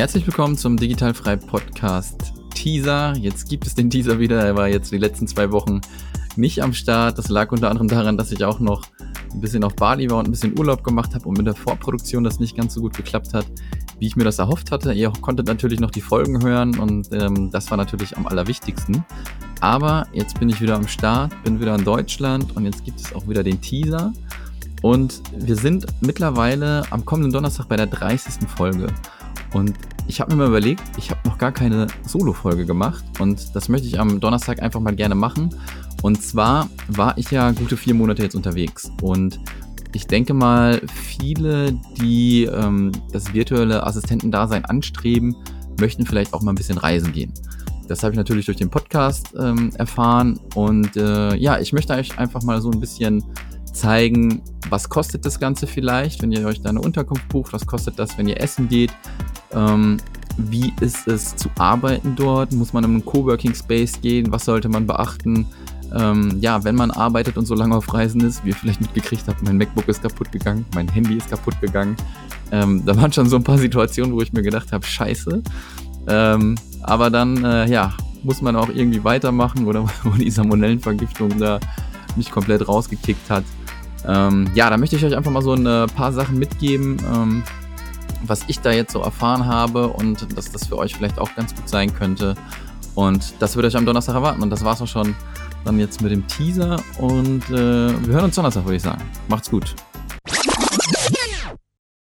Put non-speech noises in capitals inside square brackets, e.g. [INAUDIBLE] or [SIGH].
Herzlich willkommen zum Digitalfrei Podcast Teaser. Jetzt gibt es den Teaser wieder. Er war jetzt die letzten zwei Wochen nicht am Start. Das lag unter anderem daran, dass ich auch noch ein bisschen auf Bali war und ein bisschen Urlaub gemacht habe und mit der Vorproduktion das nicht ganz so gut geklappt hat, wie ich mir das erhofft hatte. Ihr konntet natürlich noch die Folgen hören und ähm, das war natürlich am allerwichtigsten. Aber jetzt bin ich wieder am Start, bin wieder in Deutschland und jetzt gibt es auch wieder den Teaser. Und wir sind mittlerweile am kommenden Donnerstag bei der 30. Folge. Und ich habe mir mal überlegt, ich habe noch gar keine Solo-Folge gemacht und das möchte ich am Donnerstag einfach mal gerne machen. Und zwar war ich ja gute vier Monate jetzt unterwegs und ich denke mal, viele, die ähm, das virtuelle Assistentendasein anstreben, möchten vielleicht auch mal ein bisschen reisen gehen. Das habe ich natürlich durch den Podcast ähm, erfahren und äh, ja, ich möchte euch einfach mal so ein bisschen zeigen, was kostet das Ganze vielleicht, wenn ihr euch da eine Unterkunft bucht, was kostet das, wenn ihr essen geht, ähm, wie ist es zu arbeiten dort, muss man in einen Coworking Space gehen, was sollte man beachten, ähm, ja, wenn man arbeitet und so lange auf Reisen ist, wie ihr vielleicht mitgekriegt habt, mein MacBook ist kaputt gegangen, mein Handy ist kaputt gegangen. Ähm, da waren schon so ein paar Situationen, wo ich mir gedacht habe, scheiße. Ähm, aber dann, äh, ja, muss man auch irgendwie weitermachen oder [LAUGHS] wo die Salmonellenvergiftung da mich komplett rausgekickt hat. Ähm, ja, da möchte ich euch einfach mal so ein paar Sachen mitgeben, ähm, was ich da jetzt so erfahren habe und dass das für euch vielleicht auch ganz gut sein könnte. Und das würde euch am Donnerstag erwarten. Und das war's auch schon dann jetzt mit dem Teaser. Und äh, wir hören uns Donnerstag, würde ich sagen. Macht's gut.